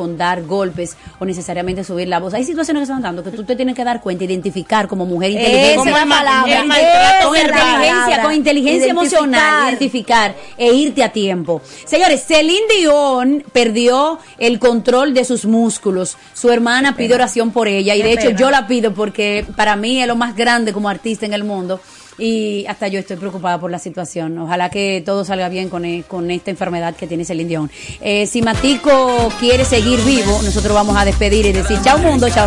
con dar golpes o necesariamente subir la voz. Hay situaciones que se están dando que tú te tienes que dar cuenta, identificar como mujer inteligente. Esa es la palabra. Con inteligencia, con inteligencia emocional, identificar e irte a tiempo. Señores, Celine Dion perdió el control de sus músculos. Su hermana pide oración por ella y de hecho yo la pido porque para mí es lo más grande como artista en el mundo. Y hasta yo estoy preocupada por la situación. Ojalá que todo salga bien con, e- con esta enfermedad que tiene Celine Dion. Eh, si Matico quiere seguir vivo, nosotros vamos a despedir y decir chao mundo, chao.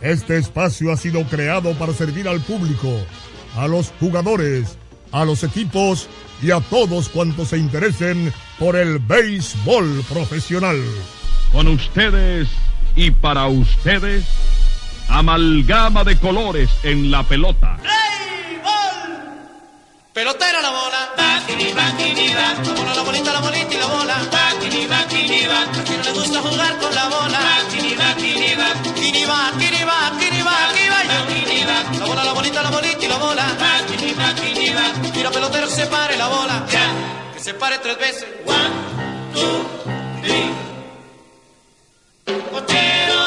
Este espacio ha sido creado para servir al público, a los jugadores, a los equipos y a todos cuantos se interesen por el béisbol profesional. Con ustedes y para ustedes, amalgama de colores en la pelota. Pelotera la bola. Bakini, bakini, ba. La bola, la bolita, la bolita y la bola. Bakini, bakini, ba. A quien no le gusta jugar con la bola. Bakini, bakini, ba. Kini va, kini va, kini va, aquí va yo. Bakini, ba. La bola, la bolita, la bolita y la bola. Bakini, bakini, ba. Tira pelotero, se pare la bola. Ya. Que se pare tres veces. One, two, three. Cochero,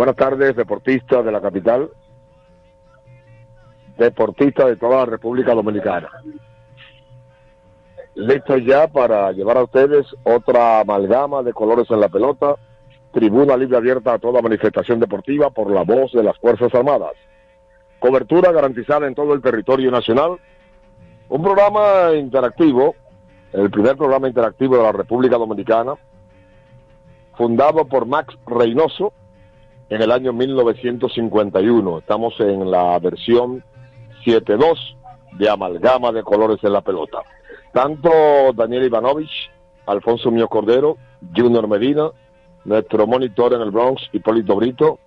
Buenas tardes, deportistas de la capital. deportistas de toda la República Dominicana. Listo ya para llevar a ustedes otra amalgama de colores en la pelota, tribuna libre abierta a toda manifestación deportiva por la voz de las Fuerzas Armadas. Cobertura garantizada en todo el territorio nacional. Un programa interactivo, el primer programa interactivo de la República Dominicana, fundado por Max Reynoso en el año 1951. Estamos en la versión 7.2 de amalgama de colores en la pelota. Tanto Daniel Ivanovich, Alfonso Mío Cordero, Junior Medina, nuestro monitor en el Bronx, Hipólito Brito,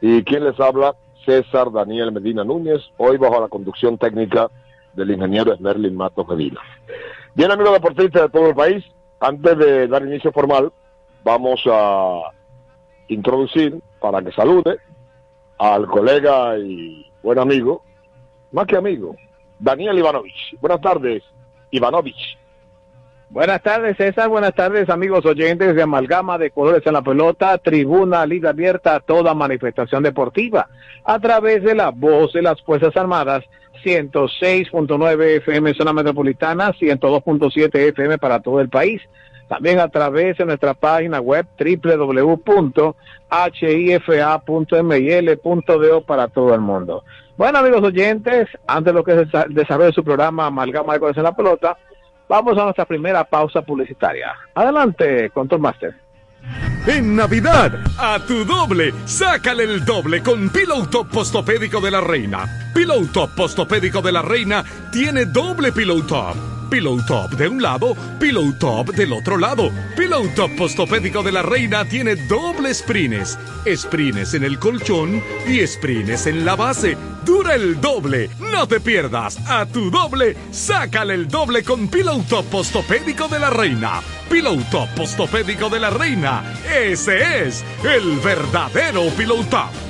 y quien les habla, César Daniel Medina Núñez, hoy bajo la conducción técnica del ingeniero Smerlin Matos Medina. Bien, amigos deportistas de todo el país, antes de dar inicio formal, vamos a introducir para que salude al colega y buen amigo, más que amigo, Daniel Ivanovich. Buenas tardes, Ivanovich. Buenas tardes, César. Buenas tardes, amigos oyentes de Amalgama de Colores en la Pelota, Tribuna Liga Abierta a toda manifestación deportiva, a través de la voz de las Fuerzas Armadas, 106.9 FM zona metropolitana, 102.7 FM para todo el país. También a través de nuestra página web www.hifa.mil.do para todo el mundo. Bueno, amigos oyentes, antes de de su programa Amalgama de en la Pelota, Vamos a nuestra primera pausa publicitaria. Adelante, Control Master. En Navidad, a tu doble, sácale el doble con Pillow Top Postopédico de la Reina. Pillow Top Postopédico de la Reina tiene doble Pillow Top. Pillow Top de un lado, Pillow Top del otro lado. Pillow Top Postopédico de la Reina tiene doble sprines. Sprines en el colchón y sprines en la base. Dura el doble. No te pierdas. A tu doble, sácale el doble con Pillow Top Postopédico de la Reina. Pillow Top Postopédico de la Reina. Ese es el verdadero Pillow Top.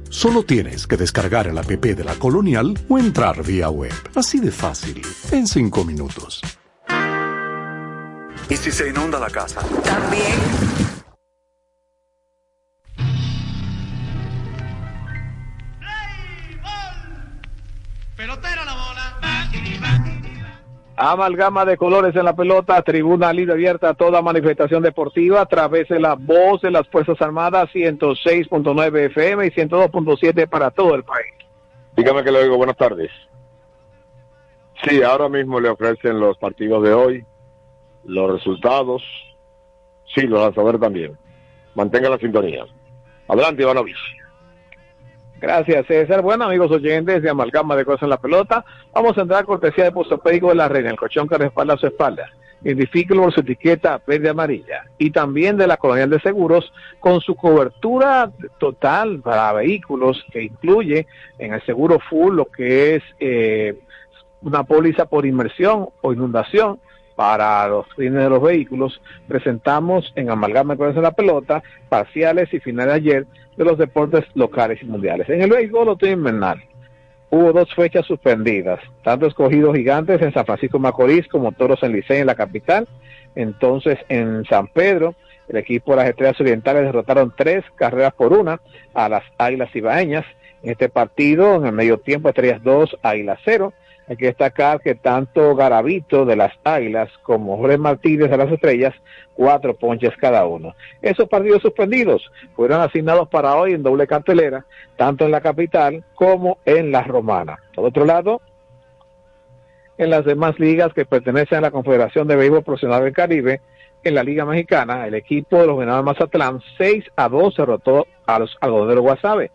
Solo tienes que descargar el app de la Colonial o entrar vía web. Así de fácil, en 5 minutos. ¿Y si se inunda la casa? También. ¡Play ball! Pelotero la bola. Amalgama de colores en la pelota, tribuna libre abierta a toda manifestación deportiva a través de la voz de las Fuerzas Armadas 106.9 FM y 102.7 para todo el país. Dígame que le oigo, buenas tardes. Sí, ahora mismo le ofrecen los partidos de hoy, los resultados, sí, los a saber también. Mantenga la sintonía. Adelante, Ivanovich. Gracias, César. Bueno, amigos oyentes de Amalgama de Cosas en la Pelota, vamos a entrar a cortesía de Postopédico de la Reina, el colchón que respalda su espalda. Identifíquelo por su etiqueta verde amarilla. Y también de la Colonial de Seguros, con su cobertura total para vehículos, que incluye en el seguro full lo que es eh, una póliza por inmersión o inundación para los fines de los vehículos, presentamos en Amalgama en la Pelota parciales y finales ayer de los deportes locales y mundiales. En el béisbol otoño invernal hubo dos fechas suspendidas, tanto escogidos gigantes en San Francisco Macorís como toros en Licey en la capital. Entonces en San Pedro el equipo de las Estrellas Orientales derrotaron tres carreras por una a las Águilas Ibaeñas. En este partido, en el medio tiempo, Estrellas 2, Águilas 0. Hay que destacar que tanto Garavito de las Águilas como Jorge Martínez de las Estrellas, cuatro ponches cada uno. Esos partidos suspendidos fueron asignados para hoy en doble cartelera, tanto en la capital como en la romana. Por otro lado, en las demás ligas que pertenecen a la Confederación de Béisbol Profesional del Caribe, en la Liga Mexicana, el equipo de los Venados de Mazatlán 6 a 2 derrotó a los algodoneros Guasave.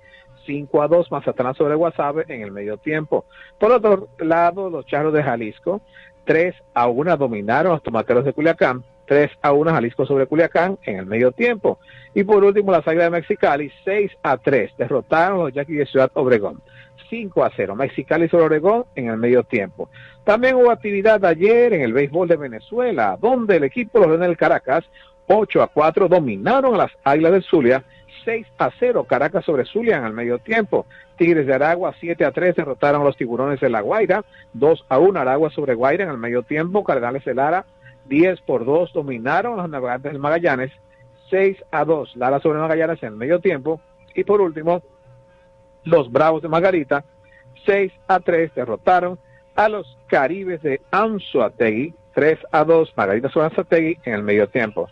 5 a 2 Mazatlán sobre Guasave en el medio tiempo. Por otro lado, los Charros de Jalisco 3 a 1 dominaron a los Tomateros de Culiacán. 3 a 1 Jalisco sobre Culiacán en el medio tiempo. Y por último, las Águilas de Mexicali 6 a 3 derrotaron a los Yaquis de Ciudad Obregón. 5 a 0 Mexicali sobre Obregón en el medio tiempo. También hubo actividad ayer en el béisbol de Venezuela, donde el equipo de los Leones del Caracas 8 a 4 dominaron a las Águilas del Zulia 6 a 0 Caracas sobre Zulia en el medio tiempo. Tigres de Aragua 7 a 3 derrotaron a los Tiburones de La Guaira. 2 a 1 Aragua sobre Guaira en el medio tiempo. Cardenales de Lara 10 por 2 dominaron a los Navegantes del Magallanes. 6 a 2 Lara sobre Magallanes en el medio tiempo. Y por último, los Bravos de Margarita 6 a 3 derrotaron a los Caribes de Anzuategui. 3 a 2 Margarita sobre Anzuategui en el medio tiempo.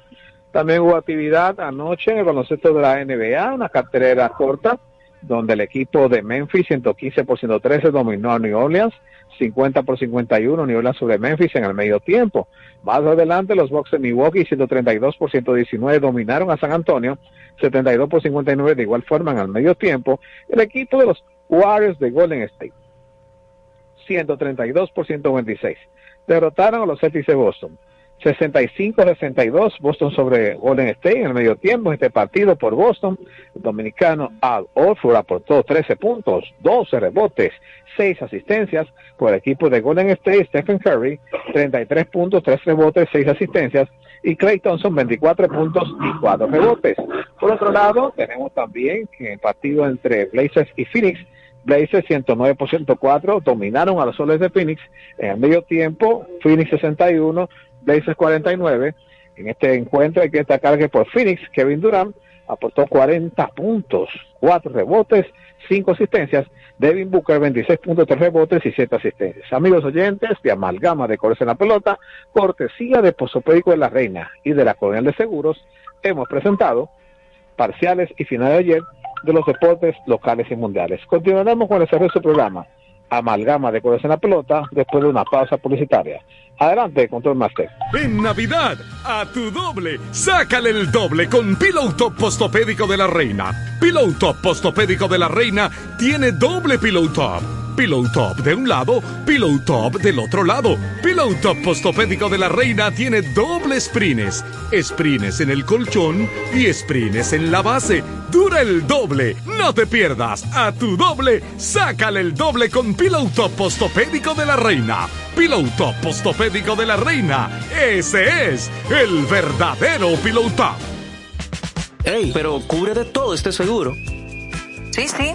También hubo actividad anoche en el baloncesto de la NBA, una carterera corta, donde el equipo de Memphis 115 por 113 dominó a New Orleans, 50 por 51 New Orleans sobre Memphis en el medio tiempo. Más adelante los Bucks de Milwaukee 132 por 119 dominaron a San Antonio, 72 por 59 de igual forma en el medio tiempo. El equipo de los Warriors de Golden State 132 por 126 derrotaron a los Celtics de Boston. 65-62 Boston sobre Golden State en el medio tiempo. Este partido por Boston, dominicano Al Orford aportó 13 puntos, 12 rebotes, 6 asistencias. Por el equipo de Golden State, Stephen Curry, 33 puntos, 3 rebotes, 6 asistencias. Y Clay Thompson, 24 puntos y 4 rebotes. Por otro lado, tenemos también el partido entre Blazers y Phoenix, Blazers 109 por 104 dominaron a los soles de Phoenix en el medio tiempo, Phoenix 61, Blazers 49. En este encuentro hay que destacar que por Phoenix, Kevin Durant aportó 40 puntos, 4 rebotes, 5 asistencias. Devin Booker 26 puntos, 3 rebotes y 7 asistencias. Amigos oyentes de Amalgama de Colores en la Pelota, cortesía de Posopédico de la Reina y de la Colonial de Seguros, hemos presentado parciales y finales de ayer de los deportes locales y mundiales. Continuaremos con el desarrollo de su programa Amalgama de Colores en la Pelota después de una pausa publicitaria. Adelante, Control Master. En Navidad, a tu doble, sácale el doble con Pillow Top Postopédico de la Reina. Pillow Top Postopédico de la Reina tiene doble Pillow Top. Pillow Top de un lado, Pillow Top del otro lado. Pillow Top Postopédico de la Reina tiene doble sprines. Sprines en el colchón y sprines en la base. Dura el doble. No te pierdas. A tu doble, sácale el doble con Pillow Top Postopédico de la Reina. Pillow Top Postopédico de la Reina. Ese es el verdadero Pillow Top. Ey, pero cubre de todo este seguro. Sí, sí,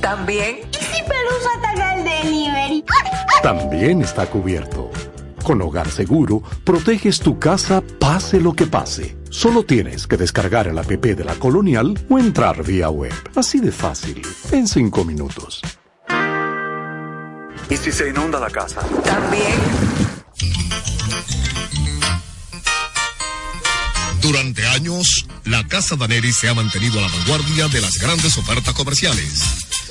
También. ¿Y si Pelusa ataca el delivery? También está cubierto. Con Hogar Seguro, proteges tu casa pase lo que pase. Solo tienes que descargar el app de la Colonial o entrar vía web. Así de fácil, en 5 minutos. ¿Y si se inunda la casa? También. Durante años, la Casa Daneri se ha mantenido a la vanguardia de las grandes ofertas comerciales.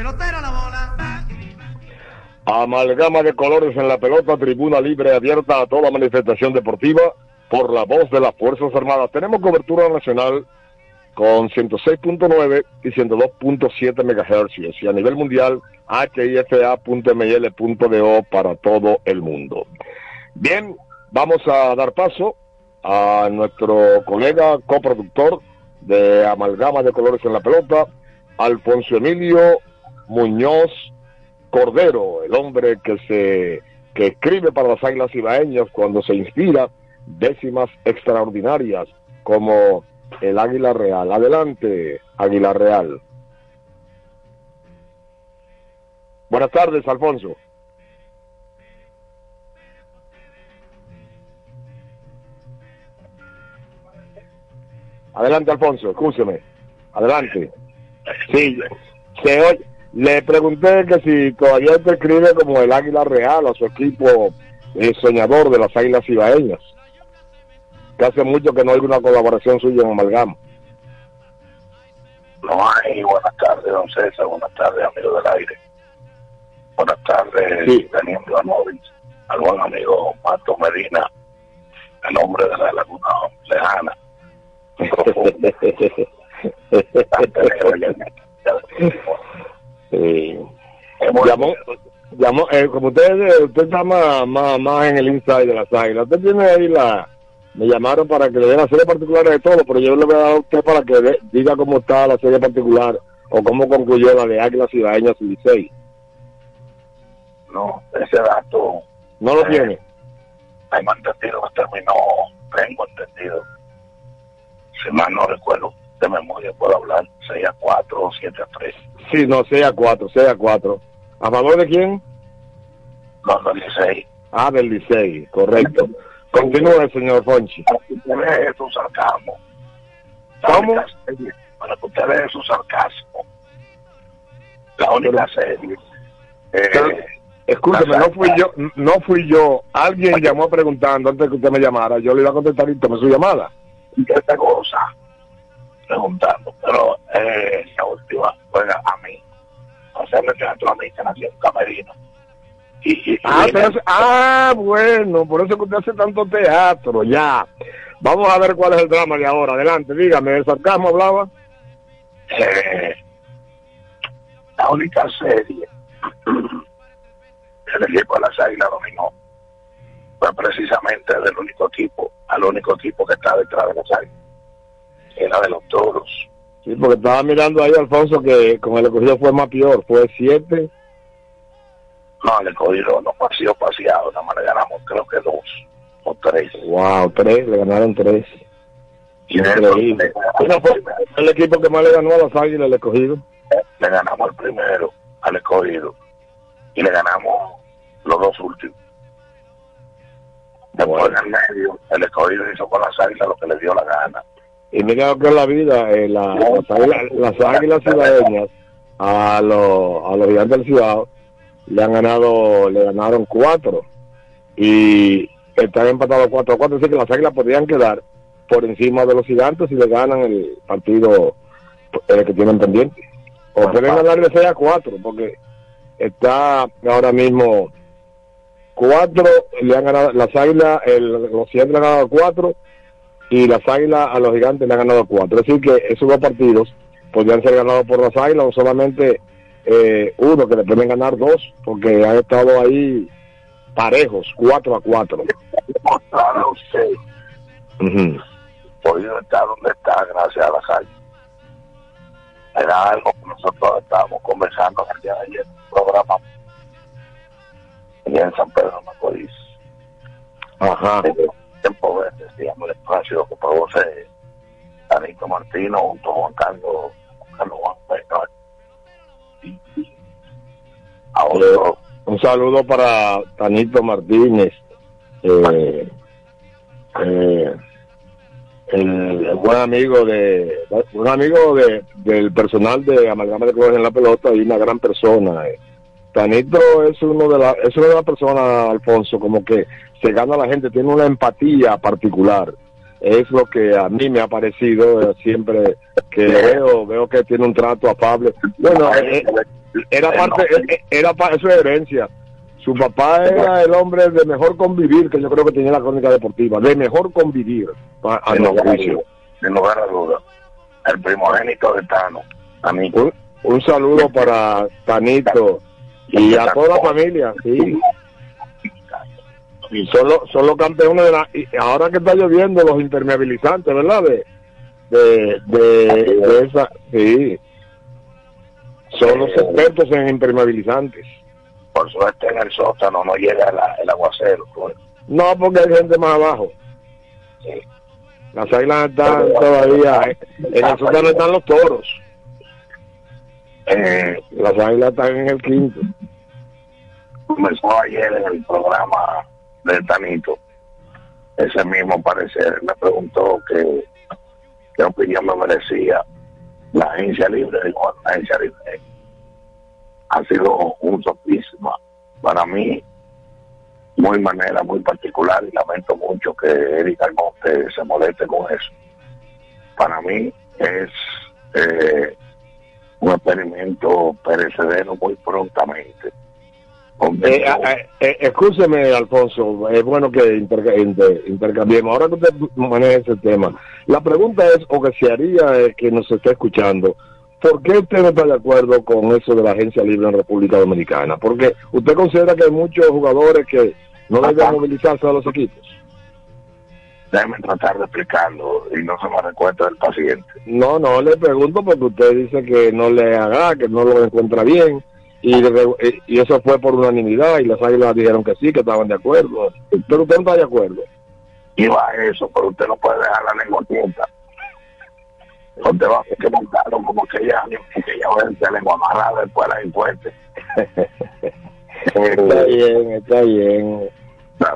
Pelotera la bola. Amalgama de colores en la pelota, tribuna libre abierta a toda manifestación deportiva por la voz de las Fuerzas Armadas. Tenemos cobertura nacional con 106.9 y 102.7 MHz y a nivel mundial hifa.mil.do para todo el mundo. Bien, vamos a dar paso a nuestro colega coproductor de Amalgama de Colores en la Pelota, Alfonso Emilio Muñoz Cordero, el hombre que se que escribe para las Águilas Ibaeñas cuando se inspira décimas extraordinarias como el Águila Real. Adelante, Águila Real. Buenas tardes, Alfonso. Adelante, Alfonso, escúcheme. Adelante. Sí, se oye. Le pregunté que si todavía te escribe como el Águila Real a su equipo eh, soñador de las Águilas Ibaeñas. Que hace mucho que no hay una colaboración suya en Amalgama. No hay. Buenas tardes, don César. Buenas tardes, amigo del aire. Buenas tardes, Sí. Daniel Ivanovic. Al buen amigo Mato Medina, el hombre de la laguna lejana. Eh, llamó, llamó, eh, como usted, eh, usted está más, más, más en el inside de las águilas. Usted tiene ahí la. Me llamaron para que le den la serie particular de todo, pero yo le voy a dar a usted para que de- diga cómo está la serie particular o cómo concluyó la de Águilas Ibaeñas y Licey. No, ese dato. ¿No lo eh, tiene? Tengo entendido que terminó, tengo entendido. Si mal no recuerdo, de memoria puedo hablar, 6 a 4 o 7 a 3. Sí, no, 6 a 4, 6 a 4. ¿A favor de quién? No, no, 16. Ah, del Licey, correcto. Continúe, señor Fonchi. Para que usted vea su sarcasmo. ¿Cómo? Para que usted vea su sarcasmo. La única serie. Eh, Escúcheme, no fui yo, no fui yo. Alguien llamó preguntando antes que usted me llamara. Yo le iba a contestar y tomé su llamada. ¿Qué te goza? Preguntando. Pero eh, última juega a mí. Hacerle teatro a mí, que nació en Camerino. Y, y- Ah, y- pero hace- ah, bueno, por eso que usted hace tanto teatro, ya. Vamos a ver cuál es el drama de ahora. Adelante, dígame, ¿el sarcasmo hablaba? eh, la única serie que el equipo de las águilas dominó fue precisamente del único equipo, al único equipo que está detrás de las águilas, era de los toros. Sí, porque estaba mirando ahí, Alfonso, que con el escogido fue más peor. Fue siete. No, el escogido no ha sido paseado, nada más le ganamos creo que dos o tres. Wow, tres, le ganaron tres. Y Increíble. Bueno, fue el equipo que más le ganó a las águilas, el escogido. le ganamos al primero, al escogido, y le ganamos los dos últimos. Después en el medio, el escogido hizo con las águilas lo que le dio la gana. Y mira lo que es la vida, eh, la- las, águilas, las águilas ciudadeñas a los, a los gigantes del Ciudad le han ganado, le ganaron cuatro y están empatados cuatro a cuatro, así que las águilas podrían quedar por encima de los gigantes si le ganan el partido eh, que tienen pendiente. O pueden ganar de 6 a 4, porque está ahora mismo 4, le han ganado las águilas, el, los gigantes le han ganado 4 y las águilas a los gigantes le han ganado 4. Es decir, que esos dos partidos podrían ser ganados por las águilas o solamente eh, uno, que le pueden ganar dos, porque han estado ahí parejos, 4 a 4. Ahora usted podido estar donde está gracias a las águilas. Era algo que nosotros estábamos conversando el día de ayer en un programa allá en San Pedro Macorís. Ajá. Tiempo decíamos el espacio vos eh, Danito Martino junto a Juan Carlos, Juan Carlos Juan. Eh, un saludo para Tanito Martínez, eh, eh, el, el buen amigo de un amigo de, del personal de Amalgama de Colores en la Pelota y una gran persona. eh. Tanito es uno de la, es una de las personas, Alfonso, como que se gana a la gente, tiene una empatía particular. Es lo que a mí me ha parecido eh, siempre que veo, veo que tiene un trato afable. Bueno, eh, era parte, eh, era pa- eso es herencia. Su papá era el hombre de mejor convivir que yo creo que tenía la crónica deportiva, de mejor convivir, a, mi juicio. sin lugar a duda. El primogénito de Tano. A mí. Un, un saludo para Tanito y a toda la familia, sí. Y son, los, son los campeones de la... Y ahora que está lloviendo, los impermeabilizantes, ¿verdad? De, de, de, de esa... Sí. Son los expertos en impermeabilizantes. Por suerte en el sótano no llega la- el aguacero. pues. No, porque hay gente más abajo. Las águilas están todavía... eh, En el sótano están los toros. Eh, Las águilas están en el quinto. comenzó ayer en el programa de Tanito. Ese mismo parecer me preguntó que qué opinión me merecía la agencia libre. Digo, la agencia libre ha sido un sofisma para mí, muy manera, muy particular y lamento mucho que Erika Almonte se moleste con eso. Para mí es eh, un experimento perecedero muy prontamente. Eh, a- a- eh, escúcheme, Alfonso, es bueno que interca- inter- intercambiemos. Ahora que usted maneja ese tema, la pregunta es, o que se haría eh, que nos esté escuchando, ¿por qué usted no está de acuerdo con eso de la agencia libre en República Dominicana? Porque usted considera que hay muchos jugadores que no deben movilizarse a los equipos. Déjeme tratar de explicarlo y no se me recuerda del paciente. No, no, le pregunto porque usted dice que no le haga, que no lo encuentra bien. Y, de- y eso fue por unanimidad y las águilas dijeron que sí, que estaban de acuerdo. Pero usted no está de acuerdo. Iba a eso, pero usted no puede dejar la lengua quieta. Usted va a que montarlo como que ya, que ya va a ser lengua amarrada después de la encuesta. Está bien, está bien.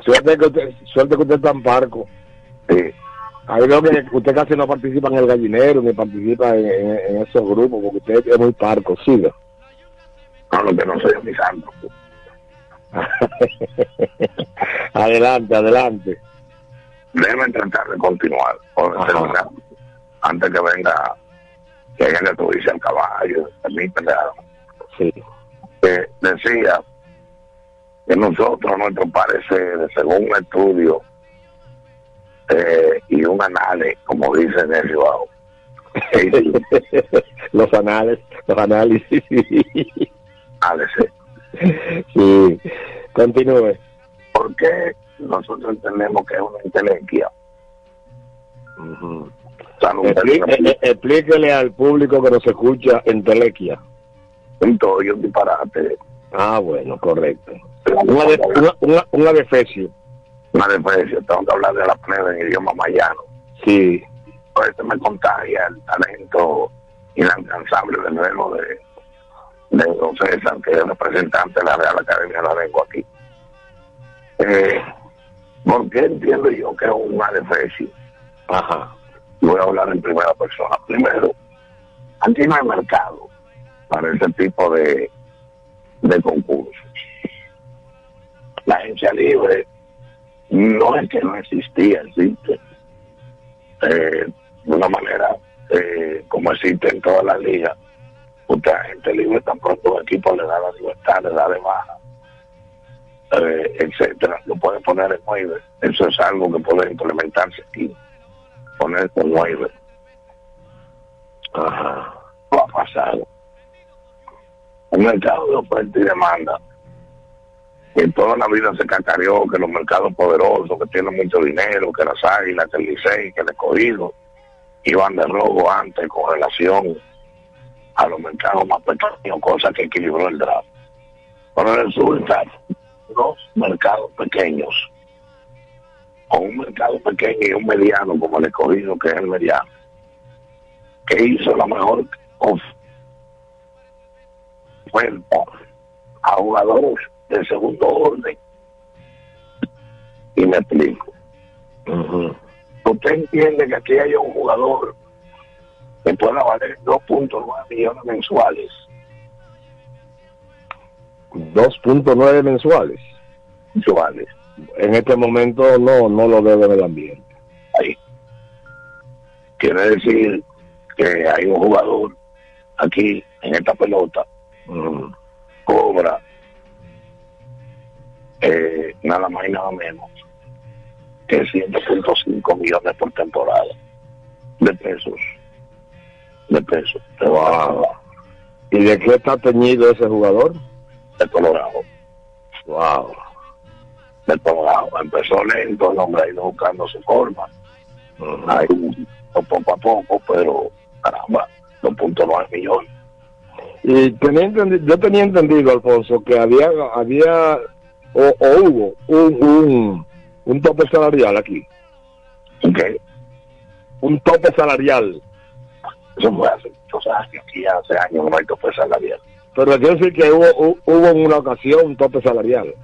Suerte que usted, suerte que usted está en parco. Sí. Ahí veo que usted casi no participa en el gallinero ni participa en, en- en esos grupos porque usted es muy parco, siga. No, lo que no soy mi santo. adelante, adelante. Déjeme tratar de continuar. terminar, antes que venga, que venga tu dice el caballo, permíteme. Sí. Que decía que nosotros, nuestro parecer, según un estudio eh, y un análisis, como dice Nelly Bajo, los anales, los análisis. Análisis. Sí, continúe. ¿Por qué nosotros entendemos que es una inteligencia? Expli- eh, eh, explíquele al público que nos escucha en Telequia. Entonces, yo disparate. Ah, bueno, correcto. Una, de, una, una, una defecio. Una tengo que hablar de la plebe en idioma mayano. Sí. Por eso me contagia el talento inalcanzable del verbo de, de Don César, que es representante de la Real Academia de la Lengua aquí. Eh, ¿Por qué entiendo yo que es una defensa? Ajá. Voy a hablar en primera persona. Primero, aquí no hay mercado para ese tipo de, de concursos. La agencia libre no es que no existía, existe. Eh, de una manera eh, como existe en todas las ligas, usted a gente libre tan pronto un equipo le da la libertad, le da de baja, eh, etcétera, lo puede poner en waiver. Eso es algo que puede implementarse aquí, poner con waiver. Ajá. Lo ha pasado. El mercado de oferta y demanda, que toda la vida se cacareó, que los mercados poderosos, que tienen mucho dinero, que las águilas, que el Licey, que el escogido, iban de robo antes con relación a los mercados más pequeños, cosa que equilibró el draft. Pero resulta dos mercados pequeños, o un mercado pequeño y un mediano como el escogido, que es el mediano, que hizo la mejor oferta a jugadores de segundo orden. Y me explico. Usted entiende que aquí hay un jugador que pueda valer 2.9 millones mensuales. 2.9 mensuales. Mensuales. En este momento no, no lo debe el ambiente. Ahí. Quiere decir que hay un jugador aquí en esta pelota cobra eh, nada más y nada menos que 100.5 millones por temporada de pesos de pesos Wow. ¿Y de qué está teñido ese jugador? de Colorado Wow. de Colorado empezó lento el hombre ha ido buscando su forma Ahí, poco a poco pero caramba 2.9 millones Y tenía entendi- yo tenía entendido, Alfonso, que había, había o, o hubo un, un, un tope salarial aquí. ¿Qué? Un tope salarial. Eso fue hace muchos años, aquí hace años no hay tope salarial. Pero quiero decir que hubo, hu- hubo en una ocasión un tope salarial.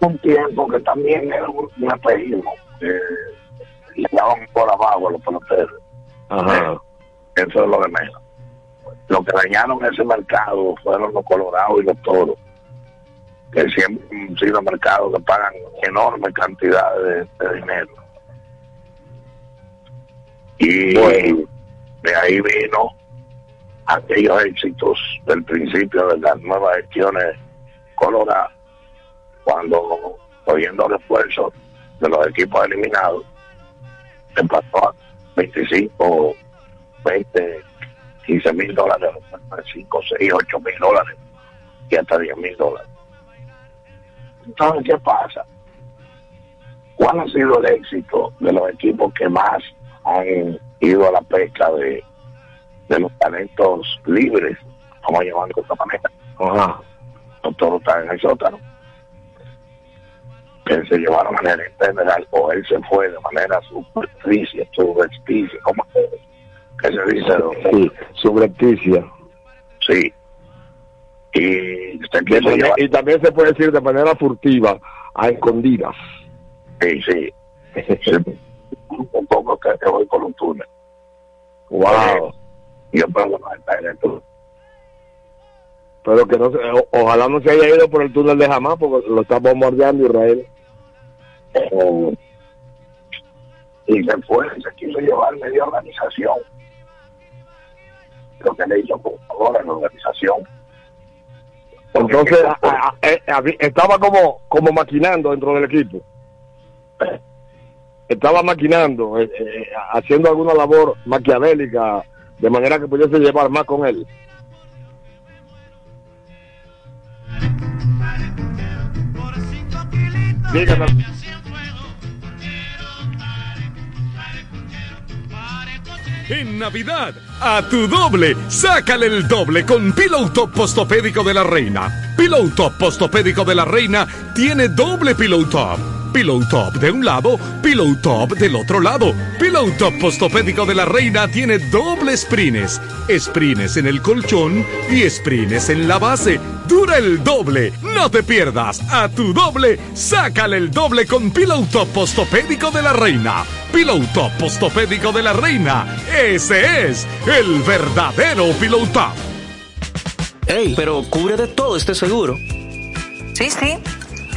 Un tiempo que también era un, apellismo, eh, le daban por abajo a los peloteros. Ajá. Eso es lo de menos. Lo que dañaron ese mercado fueron los colorados y los toros, que siempre han sido mercados que pagan enormes cantidades de, de dinero. Y de ahí vino aquellos éxitos del principio de las nuevas gestiones coloradas, cuando, oyendo refuerzos de los equipos eliminados, se pasó a 25, 20, 15 mil dólares, 5, 6, 8 mil dólares y hasta 10 mil dólares. Entonces, ¿qué pasa? ¿Cuál ha sido el éxito de los equipos que más han ido a la pesca de, de los talentos libres? Vamos a llamarlo de esta manera. Ajá. Los toros están en el sótano. Que se llevaron al gerente general o él se fue de manera superficie, subrepticia, ¿cómo que, se dice? Sí, subrepticia. Sí. Y se De manera- y también se puede decir de manera furtiva, a escondidas. Sí, sí. un poco que, voy por un túnel. Wow. Y yo puedo no estar en el túnel. Pero que no se, o- ojalá no se haya ido por el túnel de jamás porque lo está bombardeando Israel. Eh, y se fue, se quiso llevar media organización. Lo que le hizo por favor a la organización. Entonces a- a- a- eh, estaba como como maquinando dentro del equipo. Estaba maquinando, eh, eh, haciendo alguna labor maquiavélica de manera que pudiese llevar más con él. Dígame. En Navidad, a tu doble, sácale el doble con Pillow Top Postopédico de la Reina. Pillow Top Postopédico de la Reina tiene doble Pillow Top. Pillow Top de un lado, Pillow Top del otro lado. Pillow Top Postopédico de la Reina tiene doble sprines. Sprines en el colchón y sprines en la base. Dura el doble. No te pierdas. A tu doble, sácale el doble con Pillow Top Postopédico de la Reina. Pillow Top Postopédico de la Reina. Ese es el verdadero Pillow Top. Ey, pero cubre de todo este seguro. Sí, sí,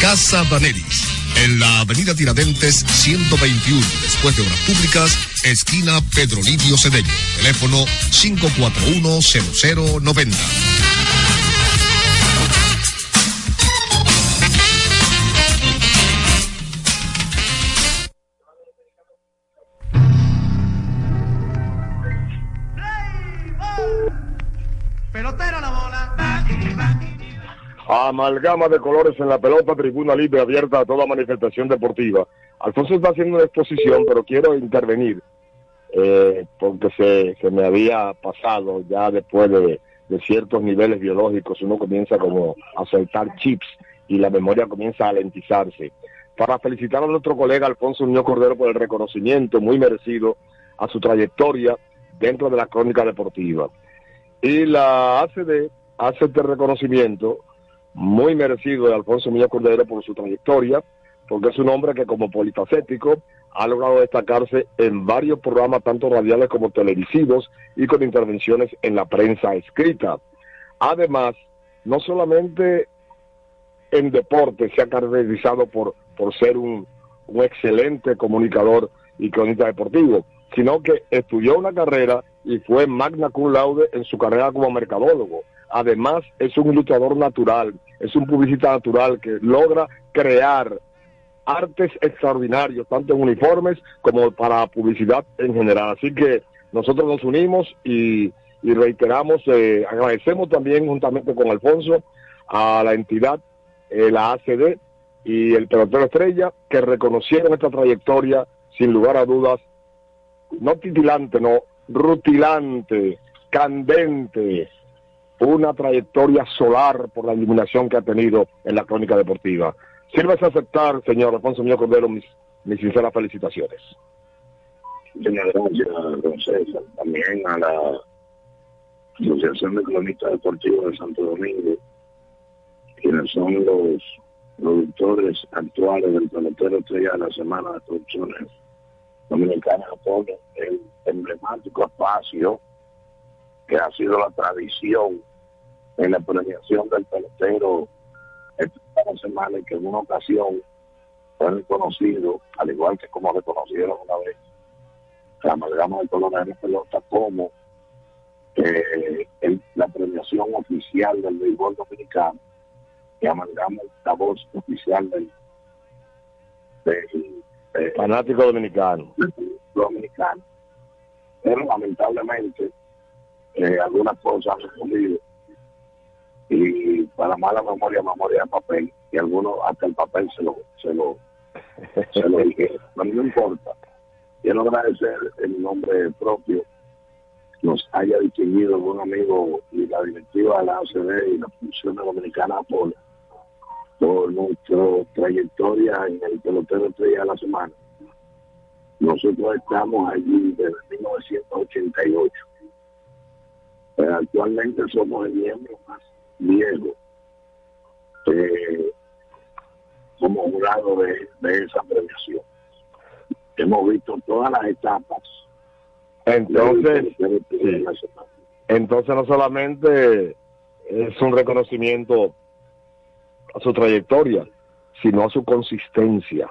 Casa Daneris, en la avenida Tiradentes 121, después de Obras Públicas, esquina Pedro Livio Cedeño. Teléfono 541-0090. Amalgama de colores en la pelota, tribuna libre abierta a toda manifestación deportiva. Alfonso está haciendo una exposición, pero quiero intervenir eh, porque se, me había pasado ya después de, ciertos niveles biológicos, uno comienza como a soltar chips y la memoria comienza a alentizarse. Para felicitar a nuestro colega Alfonso Muñoz Cordero por el reconocimiento muy merecido a su trayectoria dentro de la crónica deportiva. Y la ACD hace este reconocimiento muy merecido de Alfonso Muñoz Cordero por su trayectoria, porque es un hombre que como polifacético ha logrado destacarse en varios programas, tanto radiales como televisivos, y con intervenciones en la prensa escrita. Además, no solamente en deporte se ha caracterizado por, por ser un, un excelente comunicador y cronista deportivo, sino que estudió una carrera y fue magna cum laude en su carrera como mercadólogo. Además, es un ilustrador natural, es un publicista natural que logra crear artes extraordinarios, tanto en uniformes como para publicidad en general. Así que nosotros nos unimos y, y reiteramos, eh, agradecemos también juntamente con Alfonso a la entidad, eh, la ACD y el pelotero estrella, que reconocieron esta trayectoria sin lugar a dudas, no titilante, no, rutilante, candente, una trayectoria solar por la iluminación que ha tenido en la crónica deportiva. Sírvese a aceptar, señor Alfonso Mío Cordero, mis, mis sinceras felicitaciones. Muchas gracias, don César. También a la Asociación de Cronistas Deportivos de Santo Domingo, quienes son los productores actuales del pelotero estrella de la semana de producciones dominicanas, apoyan el emblemático espacio que ha sido la tradición en la premiación del pelotero esta semana y que en una ocasión fue reconocido, al igual que como reconocieron una vez la amalgama de colores de pelota como eh, el- la premiación oficial del béisbol dominicano que amalgama la voz oficial del, del, del Fanático dominicano. dominicano. Pero lamentablemente eh, algunas cosas han y para mala memoria, memoria de papel y algunos hasta el papel se lo se lo se lo. Pero no importa. Quiero agradecer en nombre propio nos haya distinguido algún amigo y la directiva de la ACD y la Función Dominicana por por nuestra trayectoria en el pelotero estrella de la semana. Nosotros estamos allí desde 1988. Pero actualmente somos el miembro más viejo eh, como jurado de, de esa premiación. Hemos visto todas las etapas. Entonces, entonces no solamente es un reconocimiento a su trayectoria, sino a su consistencia,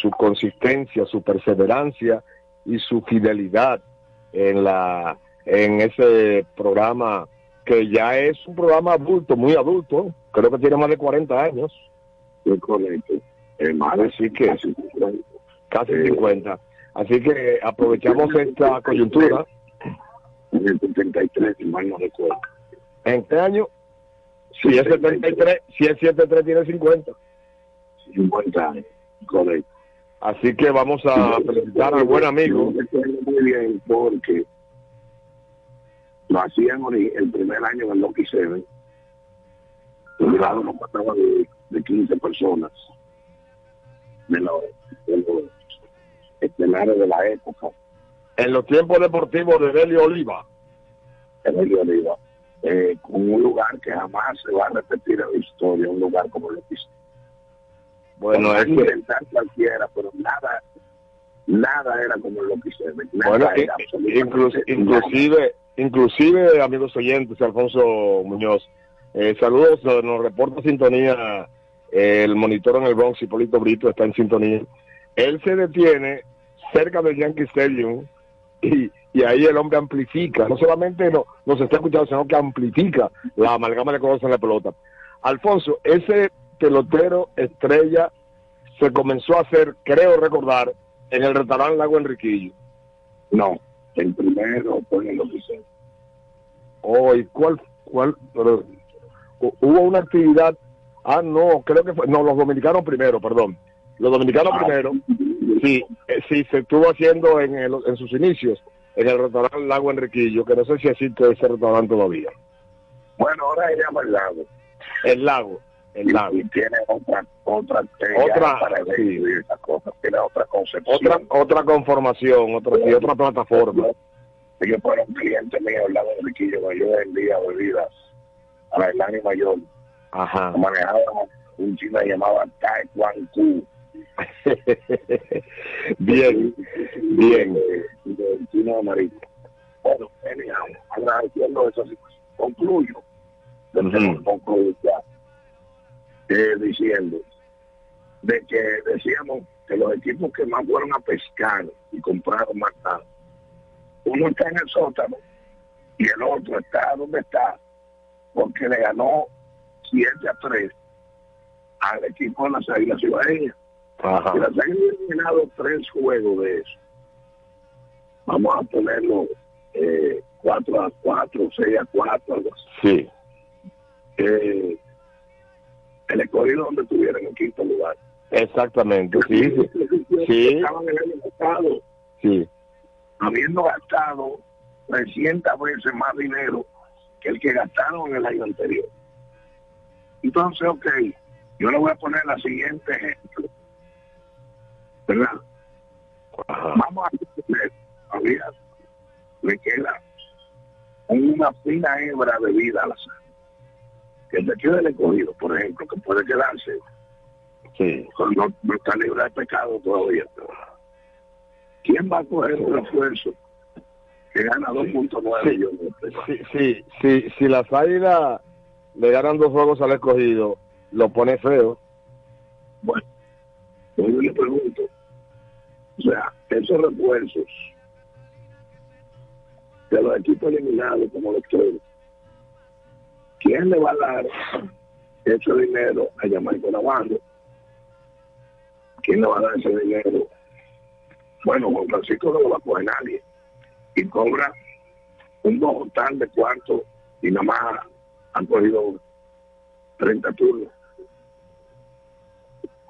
su consistencia, su perseverancia y su fidelidad en la en ese programa que ya es un programa adulto, muy adulto, creo que tiene más de 40 años. Es correcto. Es más, Así que casi 50. Así que aprovechamos esta coyuntura. En el 73, si mal no recuerdo. ¿En qué año? Si es 73, si es 73 tiene 50. 50 años, correcto. Así que vamos a felicitar al buen amigo. Muy bien, porque lo hacían el primer año en el Lucky Seven. El grado no pasaba de, de 15 personas de los, de los estelares de la época. En los tiempos deportivos de Delio Oliva. el Oliva, eh, con un lugar que jamás se va a repetir en la historia, un lugar como el Seven. Bueno, es Podrán que, inventar cualquiera, pero nada, nada era como Lucky Seven. Nada bueno, era, in- absolutamente inclus- inclusive, amigos oyentes, Alfonso Muñoz, eh, saludos, eh, nos reporta sintonía eh, el monitor en el Bronx, Hipólito Brito, está en sintonía. Él se detiene cerca del Yankee Stadium y, y ahí el hombre amplifica, no solamente no, nos está escuchando, sino que amplifica la amalgama de colores en la pelota. Alfonso, ese pelotero estrella se comenzó a hacer, creo recordar, en el restaurante Lago Enriquillo. No, el primero en el Lucky Seven. Oh, ¿y cuál, cuál? Pero, hu- hubo una actividad, ah, no, creo que fue, no, los dominicanos primero, perdón. Los dominicanos Ah. primero, sí, eh, sí, se estuvo haciendo en, el- en sus inicios en el restaurante Lago Enriquillo, que no sé si existe ese restaurante todavía. Bueno, ahora se llama el lago. El lago, el Y- lago. Y, tiene otra, otra, Otra, para sí. y esas cosas, tiene otra concepción. Otra, otra conformación, otra, sí, otra plataforma. Ellos fueron clientes míos al lado de Enriquillo, cuando yo vendía bebidas a la Irlanda Mayor. Ajá. Manejaba un chino Tai Quan Ku. bien, bien. Del chino amarillo. Bueno, anyhow, agradeciendo eso, así, concluyo. Ujú. concluyo ya. Eh, diciendo de que decíamos que los equipos que más fueron a pescar y compraron más tarde, uno está en el sótano y el otro está donde está porque le ganó 7 a 3 al equipo de las Águilas Ibaeñas. Ajá. Y las Águilas han eliminado tres juegos de eso. Vamos a ponerlo eh, 4 a 4, 6 a 4, algo así. Sí, Eh, el escogido donde tuvieron en quinto lugar. exactamente, sí, sí, Estaban el año pasado sí. habiendo gastado 300 veces más dinero que el que gastaron en el año anterior. Entonces, ok, yo le voy a poner la siguiente ejemplo. ¿Verdad? Vamos a suponer, todavía le queda una fina hebra de vida a la sangre. Que se quede el escogido, por ejemplo, que puede quedarse. Sí. No, no está libre de pecado todavía. ¿Quién va a coger un esfuerzo que gana 2.9 Sí. millones de pesos? Sí, sí, sí, si las águilas le ganan dos juegos al escogido, lo pone feo. Bueno, pues yo le pregunto, o sea, esos refuerzos de los equipos eliminados como los tres, ¿quién le va a dar ese dinero a Jamaica Navarro? ¿Quién le va a dar ese dinero? Bueno, Juan Francisco no lo va a coger nadie. Y cobra un total de cuánto y nada más han cogido 30 turnos.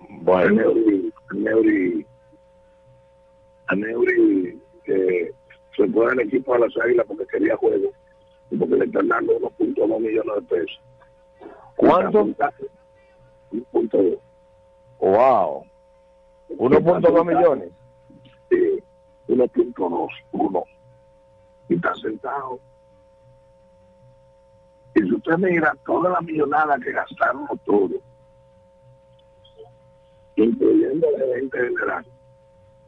Bueno, Neuri, Neuri, a Neuri eh, se fue del equipo a las águilas porque quería juego porque le están dando 1.2 millones de pesos. ¿Cuánto? 1.2. Wow. 1.2 millones. Sí, 1.2, 1. Y está sentado. Y si usted mira toda la millonada que gastaron los toros, incluyendo el gerente general,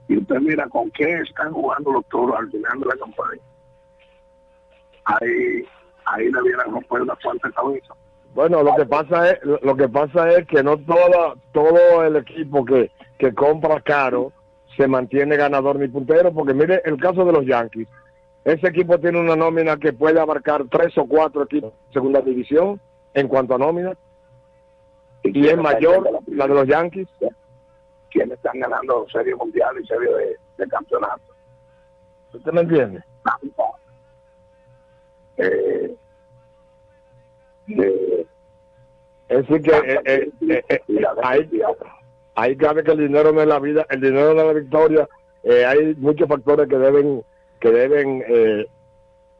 y usted mira con qué están jugando los toros al final de la campaña, ahí, ahí debieran romper una fuerte cabeza. Bueno, lo que pasa es lo que pasa es que no toda, todo el equipo que, que compra caro se mantiene ganador ni puntero, porque mire el caso de los Yankees. Ese equipo tiene una nómina que puede abarcar tres o cuatro equipos de segunda división en cuanto a nómina. Y es mayor la de los Yankees. ¿Quiénes están ganando serie mundial y serie de, de campeonato? ¿Usted me entiende? Eh, eh, Es decir, que eh, eh, eh, eh, ahí, ahí cabe que el dinero no es la vida, el dinero no es la victoria. Eh, hay muchos factores que deben que deben eh,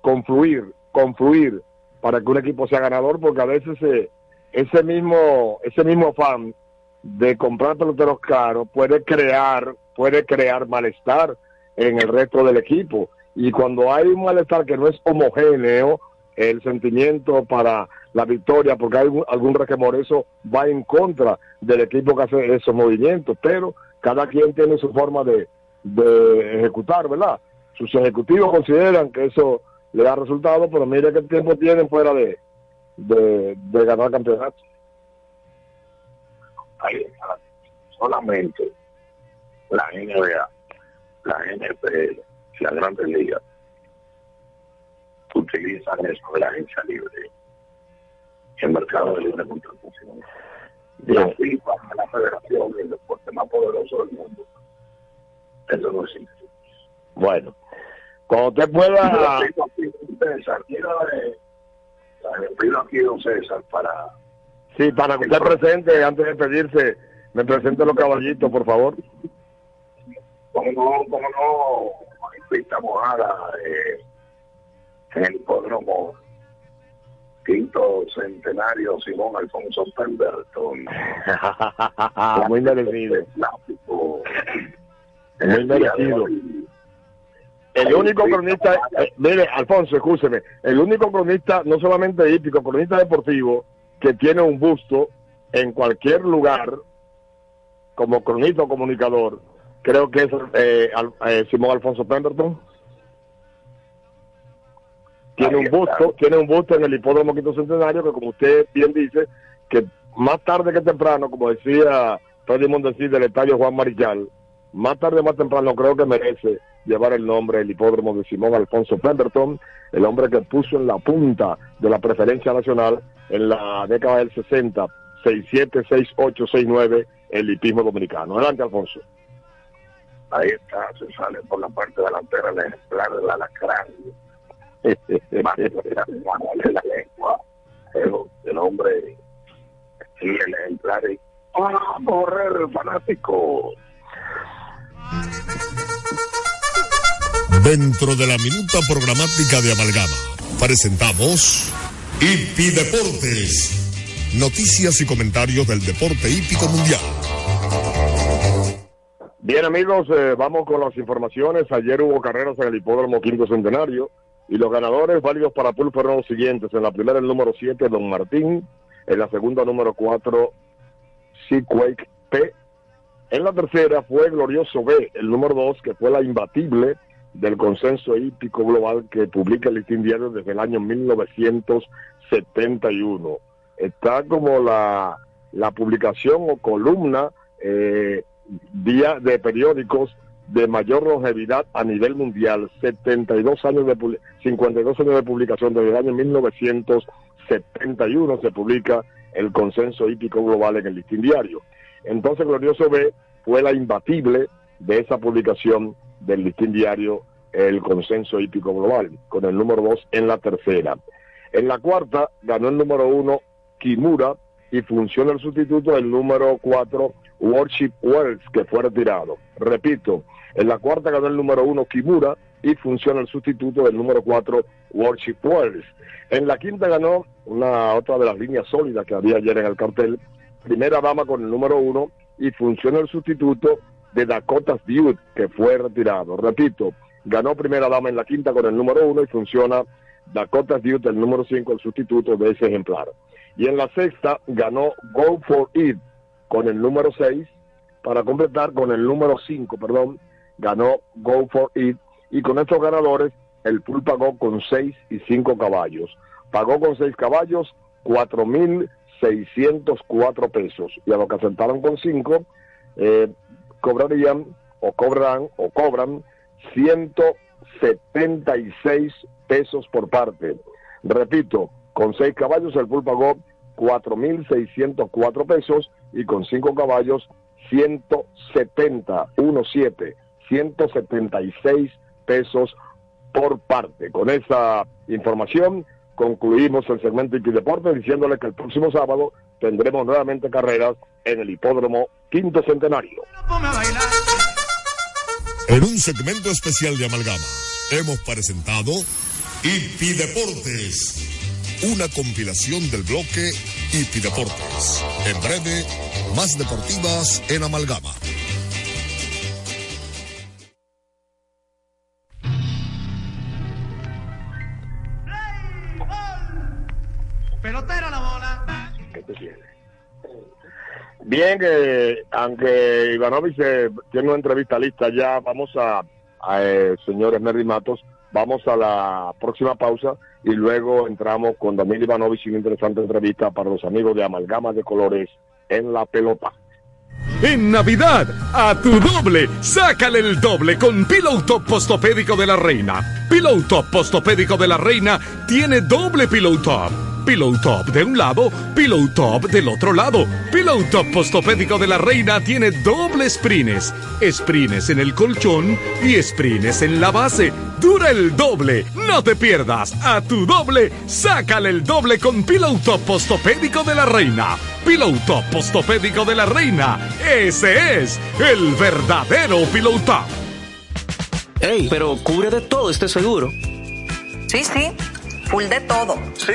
confluir, confluir para que un equipo sea ganador, porque a veces eh, ese mismo ese mismo fan de comprar peloteros caros puede crear puede crear malestar en el resto del equipo y cuando hay un malestar que no es homogéneo el sentimiento para la victoria porque hay algún, algún resquemor eso va en contra del equipo que hace esos movimientos pero cada quien tiene su forma de, ejecutar verdad sus ejecutivos consideran que eso le da resultado pero mire qué tiempo tienen fuera de ganar campeonato solamente la NBA, la NFL, la Grandes Ligas utilizan eso de la agencia libre el mercado de libre contratación. La FIFA, la federación, el deporte más poderoso del mundo. Eso no existe. Bueno, cuando usted pueda... Yo aquí, César, quiero, eh, pido aquí, don César, para Sí, para que usted presente, antes de pedirse, me presente los caballitos, por favor. como no, como no, pista mojada eh, en el hipódromo quinto centenario Simón Alfonso Pemberton. Muy merecido. Muy merecido. El único cronista, eh, mire, Alfonso, escúcheme, el único cronista, no solamente hípico, cronista deportivo, que tiene un busto en cualquier lugar, como cronista o comunicador, creo que es eh, Al- eh, Simón Alfonso Pemberton. Tiene un busto, tiene un busto en el hipódromo Quinto Centenario que como usted bien dice, que más tarde que temprano, como decía Freddy Mondesí del estadio Juan Marichal, más tarde más temprano creo que merece llevar el nombre del hipódromo de Simón Alfonso Pemberton, el hombre que puso en la punta de la preferencia nacional en la década del 60, 67, 68, 69, el hipismo dominicano. Adelante, Alfonso. Ahí está, se sale por la parte delantera el ejemplar del alacrán. De la lengua. El, el hombre y el ejemplar. y, ¡Ah, correr, fanático! Dentro de la minuta programática de Amalgama, presentamos Hipi Deportes. Noticias y comentarios del deporte hípico mundial. Bien amigos, eh, vamos con las informaciones. Ayer hubo carreras en el hipódromo Quinto Centenario y los ganadores válidos para Pool fueron los siguientes. En la primera el número 7, Don Martín. En la segunda número 4, Seaquake P. En la tercera fue Glorioso B, el número 2, que fue la imbatible del consenso hípico global que publica el Listín Diario desde el año 1971. Está como la, la publicación o columna eh, día de periódicos de mayor longevidad a nivel mundial, 72 años de publi- 52 años de publicación desde el año 1971 se publica el consenso hípico global en el listín diario. Entonces Glorioso B fue la imbatible de esa publicación del listín diario el consenso hípico global, con el número 2 en la tercera. En la cuarta ganó el número 1 Kimura y funciona el sustituto del número 4 Worship Wells, que fue retirado. Repito, en la cuarta ganó el número 1 Kimura y funciona el sustituto del número 4 Worship Wells. En la quinta ganó una otra de las líneas sólidas que había ayer en el cartel, primera dama con el número uno y funciona el sustituto de Dakota's Dude, que fue retirado. Repito, ganó primera dama en la quinta con el número uno y funciona Dakota's Dude, el número cinco, el sustituto de ese ejemplar. Y en la sexta ganó Go for It con el número seis, para completar con el número cinco, perdón, ganó Go for It y con estos ganadores el pool pagó con seis y cinco caballos. Pagó con seis caballos cuatro mil seiscientos cuatro pesos y a los que asentaron con cinco eh, cobrarían o cobran o cobran 176 pesos por parte. Repito, con seis caballos el pool pagó 4.604 pesos y con cinco caballos 170, 17, 176 pesos por parte. Con esa información concluimos el segmento Inti Deporte diciéndole que el próximo sábado tendremos nuevamente carreras en el hipódromo Quinto Centenario. En un segmento especial de Amalgama, hemos presentado Hipi Deportes, una compilación del bloque Hipi Deportes. En breve, más deportivas en Amalgama. Pelotera la bola. ¿Qué te tiene? Bien, que aunque Ivanovic eh, tiene una entrevista lista ya, vamos a, a eh, señores Merry Matos, vamos a la próxima pausa y luego entramos con Daniel Ivanovich y una interesante entrevista para los amigos de Amalgama de Colores en la pelota. En Navidad, a tu doble, sácale el doble con Pillow Top Postopédico de la Reina. Pillow Top Postopédico de la Reina tiene doble Pillow Top. Pillow Top de un lado, Pillow Top del otro lado. Pillow Top Postopédico de la Reina tiene doble sprines. Sprines en el colchón y sprines en la base. Dura el doble. No te pierdas. A tu doble, sácale el doble con Pillow Top Postopédico de la Reina. Pillow Top Postopédico de la Reina. Ese es el verdadero Pillow Top. Ey, pero cubre de todo este seguro. Sí, sí, full de todo. Sí.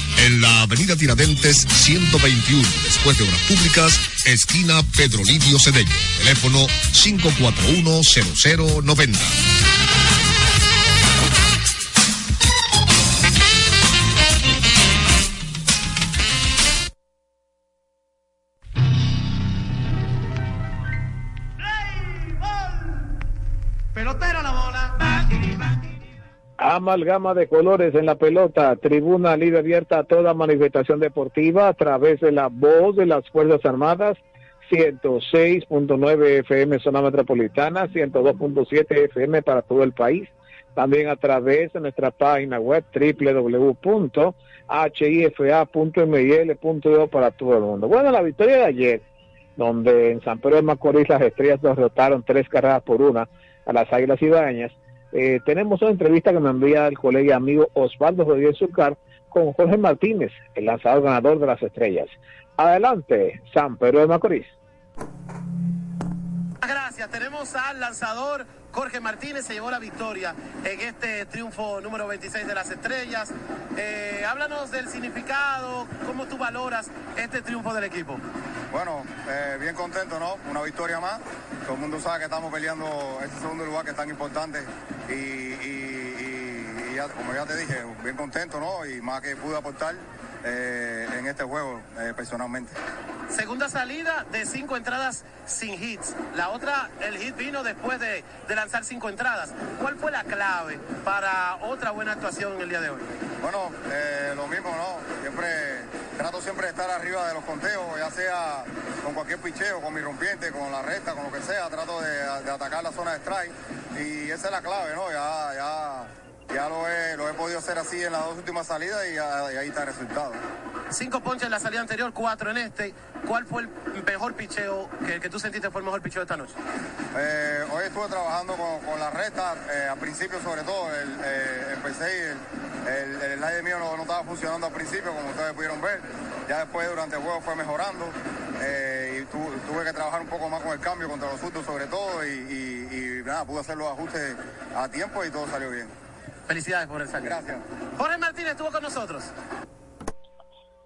en la avenida Tiradentes 121, después de Obras Públicas, esquina Pedro Livio Cedeño. Teléfono 541 0090 Amalgama de colores en la pelota, tribuna libre abierta a toda manifestación deportiva a través de la voz de las Fuerzas Armadas, 106.9 FM zona metropolitana, 102.7 FM para todo el país, también a través de nuestra página web www.hifa.mil.do para todo el mundo. Bueno, la victoria de ayer, donde en San Pedro de Macorís las estrellas derrotaron tres carreras por una a las Águilas Ibañas, eh, tenemos una entrevista que me envía el colega amigo Osvaldo Rodríguez Zucar con Jorge Martínez, el lanzador ganador de las estrellas. Adelante, San Pedro de Macorís. Gracias. Tenemos al lanzador Jorge Martínez, se llevó la victoria en este triunfo número 26 de las estrellas. Eh, háblanos del significado, cómo tú valoras este triunfo del equipo. Bueno, eh, bien contento, ¿no? Una victoria más. Todo el mundo sabe que estamos peleando ese segundo lugar que es tan importante. Y, como ya te dije, bien contento, ¿no? Y más que pude aportar eh, en este juego eh, personalmente. Segunda salida de cinco entradas sin hits. La otra, el hit vino después de, de lanzar cinco entradas. ¿Cuál fue la clave para otra buena actuación en el día de hoy? Bueno, eh, lo mismo, ¿no? Siempre trato siempre de estar arriba de los conteos, ya sea con cualquier picheo, con mi rompiente, con la recta, con lo que sea, trato de, de atacar la zona de strike y esa es la clave, ¿no? Ya, ya, ya lo he, lo he podido hacer así en las dos últimas salidas y, ya- y ahí está el resultado. Cinco ponches en la salida anterior, cuatro en este. ¿Cuál fue el mejor picheo que, que tú sentiste fue el mejor picheo de esta noche? Eh, hoy estuve trabajando con, con la recta, eh, al principio sobre todo, el, eh, empecé y el, el, el slide mío no, no estaba funcionando al principio, como ustedes pudieron ver. Ya después durante el juego fue mejorando eh, y tu- tuve que trabajar un poco más con el cambio contra los surdos sobre todo y, y- y nada, pude hacer los ajustes a tiempo y todo salió bien. Felicidades por el saque. Gracias. Jorge Martínez estuvo con nosotros.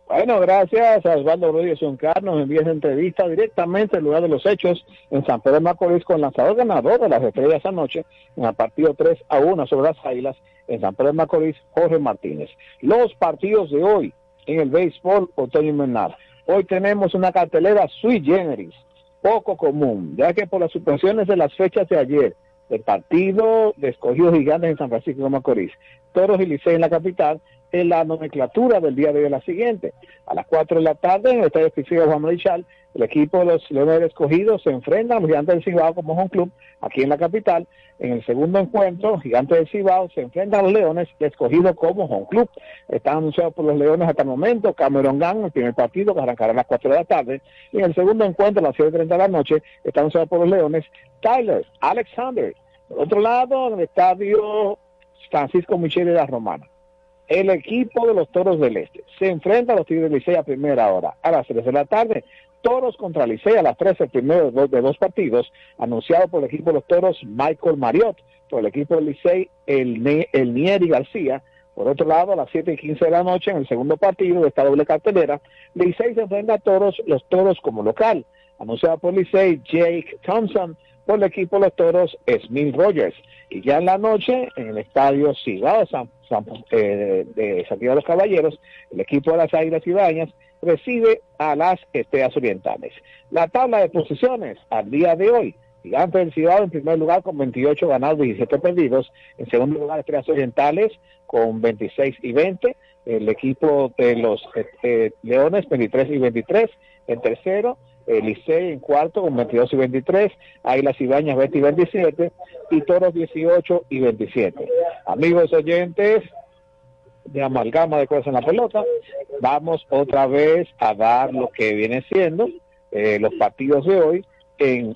Bueno, gracias a Osvaldo Rodríguez Oncar, nos envía esa entrevista directamente al lugar de los hechos en San Pedro de Macorís con el lanzador ganador de las estrellas anoche en el partido 3 a 1 sobre las Águilas en San Pedro de Macorís, Jorge Martínez. Los partidos de hoy en el béisbol otoño invernal. Hoy tenemos una cartelera sui generis, poco común, ya que por las suspensiones de las fechas de ayer, el partido de escogidos gigantes en San Francisco de Macorís, Toros y Licey en la capital, en la nomenclatura del día de hoy la siguiente. A las 4 de la tarde en el Estadio Físico Juan Marichal, el equipo de los Leones Escogidos se enfrenta a los Gigantes del Cibao como home club aquí en la capital. En el segundo encuentro, Gigantes del Cibao se enfrentan a los Leones Escogidos como home club. Están anunciados por los Leones hasta el momento. Cameron Gang, el primer partido que arrancará a las 4 de la tarde. Y en el segundo encuentro, a las 7.30 de la noche, está anunciado por los Leones Tyler Alexander. Por otro lado, en el estadio Francisco Michele de la Romana. El equipo de los Toros del Este se enfrenta a los Tigres del Licey a primera hora, a las 3 de la tarde. Toros contra Licey a las 13, el primero de dos, de dos partidos, anunciado por el equipo de los Toros Michael Mariot, por el equipo del Licey el, el Nieri García. Por otro lado, a las 7 y 15 de la noche, en el segundo partido de esta doble cartelera, Licey se enfrenta a Toros, los Toros como local, anunciado por Licey Jake Thompson, por el equipo de los Toros Smith Rogers. Y ya en la noche, en el estadio Cibao San, San- eh, de Santiago de los Caballeros, el equipo de las Águilas Ibañas recibe a las Estrellas Orientales. La tabla de posiciones al día de hoy. Gigante del Cibao en primer lugar con 28 ganados, 17 perdidos. En segundo lugar, Estrellas Orientales con 26 y 20. El equipo de los eh, eh, Leones 23 y 23. En tercero, Licey en cuarto con 22 y 23, Águilas Ibañas 20 y 27 y Toros 18 y 27. Amigos oyentes de Amalgama de Cosas en la Pelota, vamos otra vez a dar lo que viene siendo eh, los partidos de hoy en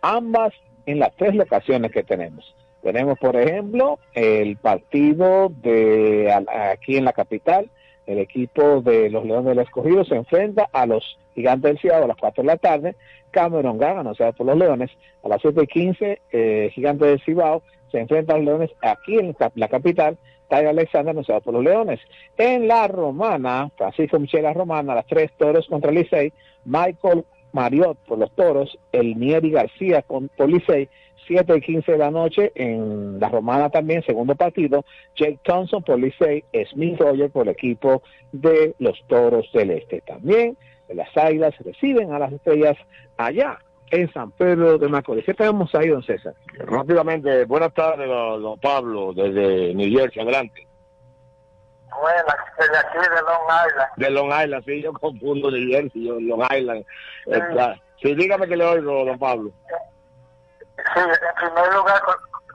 ambas, en las tres locaciones que tenemos. Tenemos, por ejemplo, el partido de aquí en la capital, el equipo de los Leones del Escogido se enfrenta a los Gigantes del Ciudad a las 4 de la tarde. Cameron Gang, anunciado por los Leones, a las 7 y 15, eh, Gigantes del Cibao se enfrenta a los Leones aquí en la capital. Tyler Alexander, anunciado por los Leones. En la Romana, Francisco Michela Romana, a las 3 Toros contra Licey. Michael Mariot por los Toros, el Nieri García con, por Licey. 7 y 15 de la noche en la Romana también, segundo partido, Jake Thompson por Licey, Smith Roger por el equipo de los Toros del Este. También las Águilas reciben a las estrellas allá en San Pedro de Macorís. ¿Qué tenemos ahí, don César? Rápidamente, buenas tardes, don don Pablo, desde New Jersey, adelante. Buenas, desde aquí de Long Island. De Long Island, sí, yo confundo New Jersey, yo Long Island. Está- Sí, dígame que le oigo, don Pablo. Sí, en primer lugar,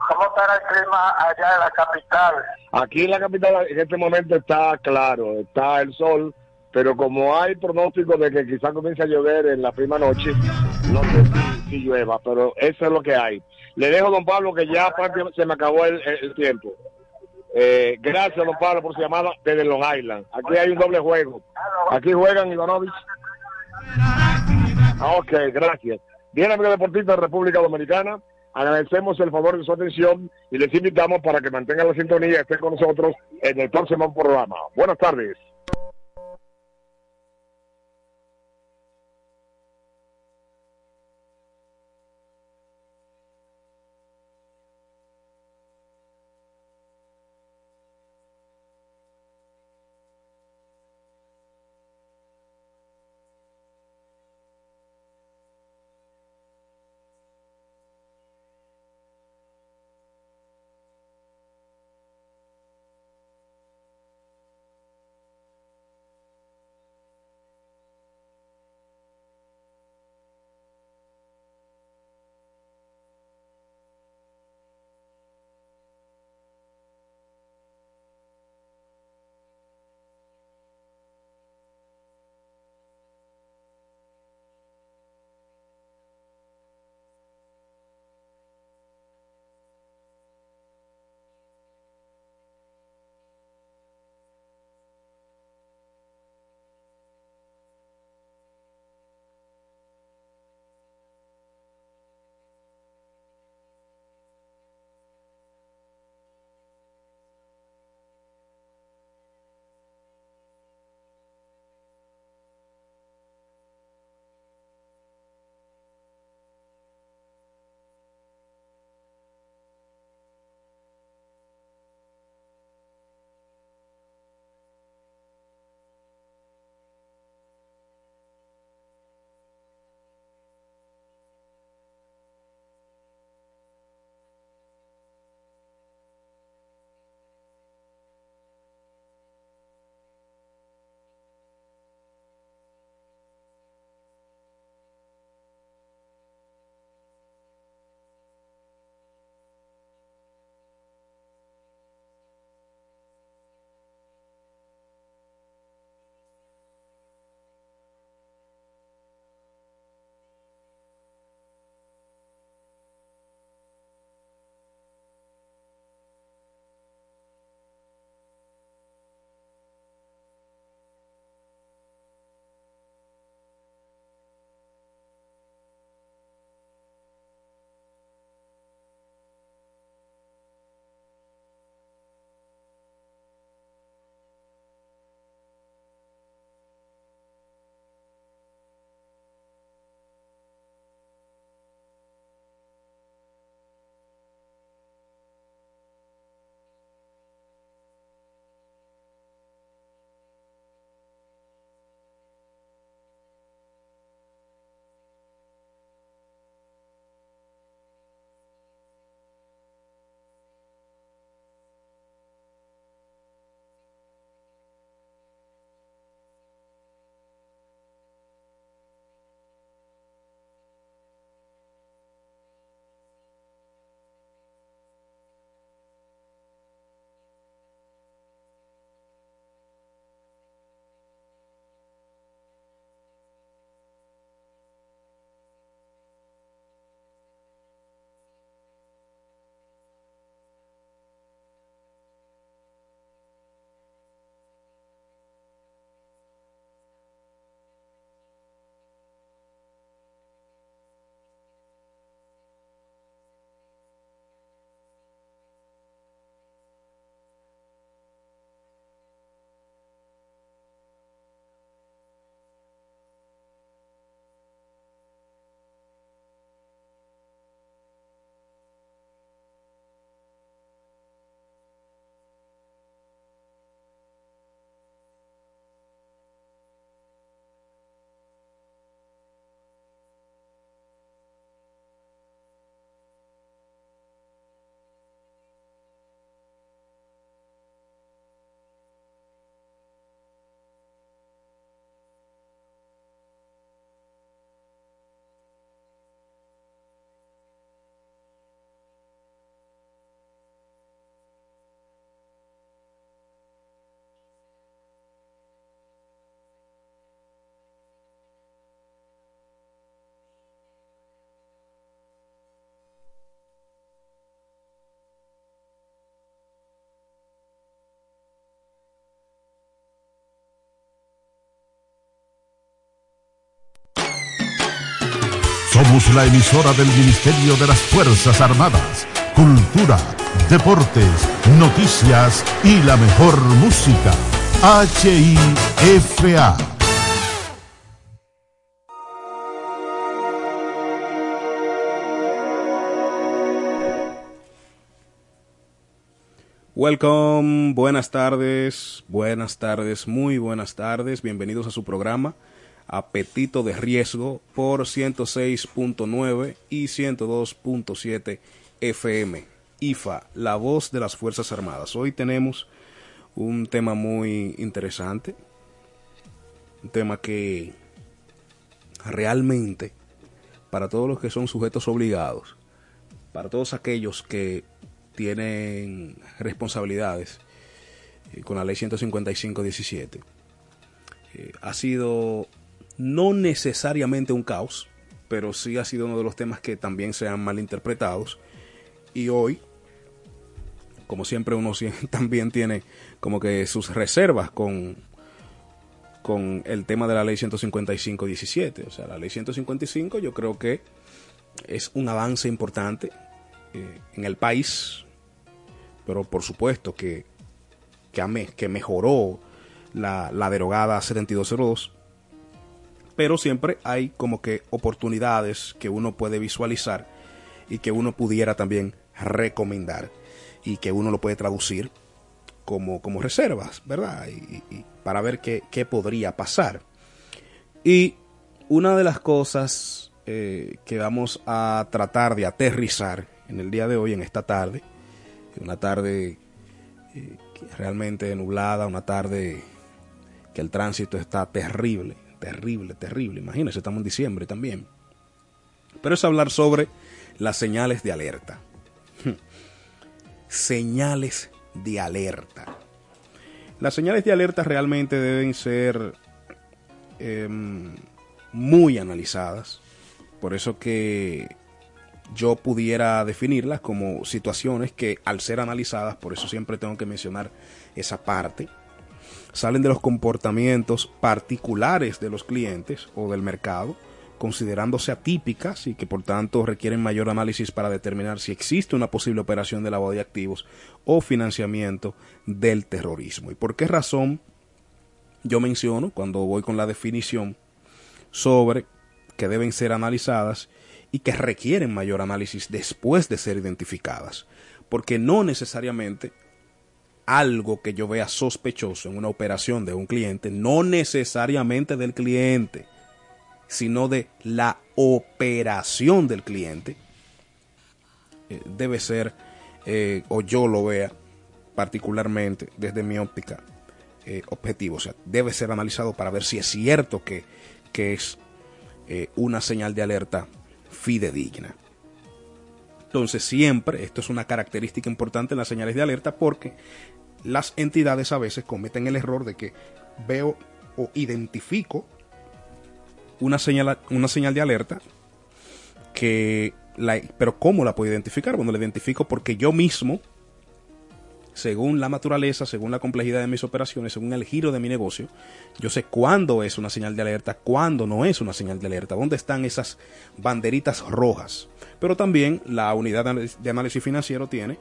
¿Cómo estará el clima allá en la capital? Aquí en la capital en este momento está claro, está el sol, pero como hay pronóstico de que quizás comience a llover en la prima noche, no sé si, si llueva, pero eso es lo que hay. Le dejo, don Pablo, que ya prácticamente se me acabó el tiempo. Eh, gracias, don Pablo, por su llamada desde Long Island. Aquí hay un doble juego. Aquí juegan Ivanovich. Ah, Ok, gracias. Bien, amigos deportistas de República Dominicana, agradecemos el favor de su atención y les invitamos para que mantengan la sintonía y estén con nosotros en el próximo programa. Buenas tardes. Somos la emisora del Ministerio de las Fuerzas Armadas. Cultura, deportes, noticias y la mejor música. HIFA. Welcome, buenas tardes, buenas tardes, muy buenas tardes, bienvenidos a su programa Apetito de Riesgo por 106.9 y 102.7 FM. IFA, la voz de las Fuerzas Armadas. Hoy tenemos un tema muy interesante, un tema que realmente para todos los que son sujetos obligados, para todos aquellos que tienen responsabilidades eh, con la ley 155-17. Eh, ha sido no necesariamente un caos, pero sí ha sido uno de los temas que también se han malinterpretados. Y hoy, como siempre, uno también tiene como que sus reservas con, con el tema de la ley 155-17. O sea, la ley 155 yo creo que es un avance importante eh, en el país, pero por supuesto que, que, que mejoró la, la derogada 7202 pero siempre hay como que oportunidades que uno puede visualizar y que uno pudiera también recomendar y que uno lo puede traducir como, como reservas, ¿verdad? Y, para ver qué, qué, podría pasar. Y una de las cosas eh, que vamos a tratar de aterrizar en el día de hoy, en esta tarde, una tarde eh, realmente nublada, una tarde que el tránsito está terrible, terrible, terrible. Imagínense, estamos en diciembre también. Pero es hablar sobre las señales de alerta. señales de alerta. Las señales de alerta realmente deben ser eh, muy analizadas. Por eso que yo pudiera definirlas como situaciones que al ser analizadas, por eso siempre tengo que mencionar esa parte, salen de los comportamientos particulares de los clientes o del mercado, considerándose atípicas y que por tanto requieren mayor análisis para determinar si existe una posible operación de lavado de activos o financiamiento del terrorismo. ¿Y por qué razón yo menciono cuando voy con la definición sobre que deben ser analizadas y que requieren mayor análisis después de ser identificadas? Porque no necesariamente algo que yo vea sospechoso en una operación de un cliente, no necesariamente del cliente, sino de la operación del cliente, eh, debe ser, eh, o yo lo vea particularmente desde mi óptica eh, objetivo, o sea, debe ser analizado para ver si es cierto que, que es una señal de alerta fidedigna. Entonces siempre, esto es una característica importante en las señales de alerta porque las entidades a veces cometen el error de que veo o identifico una señal, una señal de alerta que la, pero ¿cómo la puedo identificar? Bueno, la identifico porque yo mismo, según la naturaleza, según la complejidad de mis operaciones, según el giro de mi negocio, yo sé cuándo es una señal de alerta, cuándo no es una señal de alerta, dónde están esas banderitas rojas. Pero también la unidad de análisis financiero tiene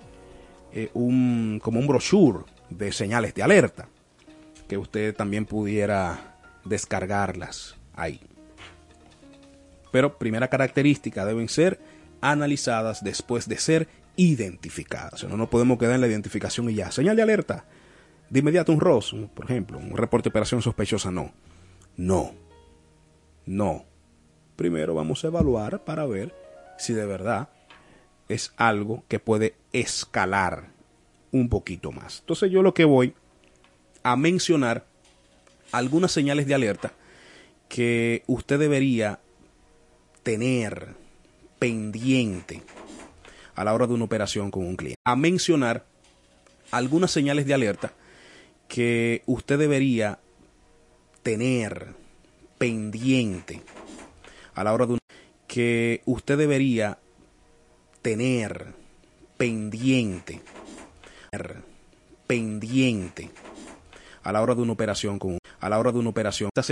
eh, un, como un brochure de señales de alerta, que usted también pudiera descargarlas ahí. Pero primera característica, deben ser analizadas después de ser identificadas. O no nos podemos quedar en la identificación y ya. Señal de alerta. De inmediato un ROS, por ejemplo, un reporte de operación sospechosa, no. No. No. Primero vamos a evaluar para ver si de verdad es algo que puede escalar un poquito más. Entonces yo lo que voy a mencionar algunas señales de alerta que usted debería tener pendiente a la hora de una operación con un cliente. A mencionar algunas señales de alerta que usted debería tener pendiente a la hora de una que usted debería tener pendiente pendiente a la hora de una operación con a la hora de una operación esta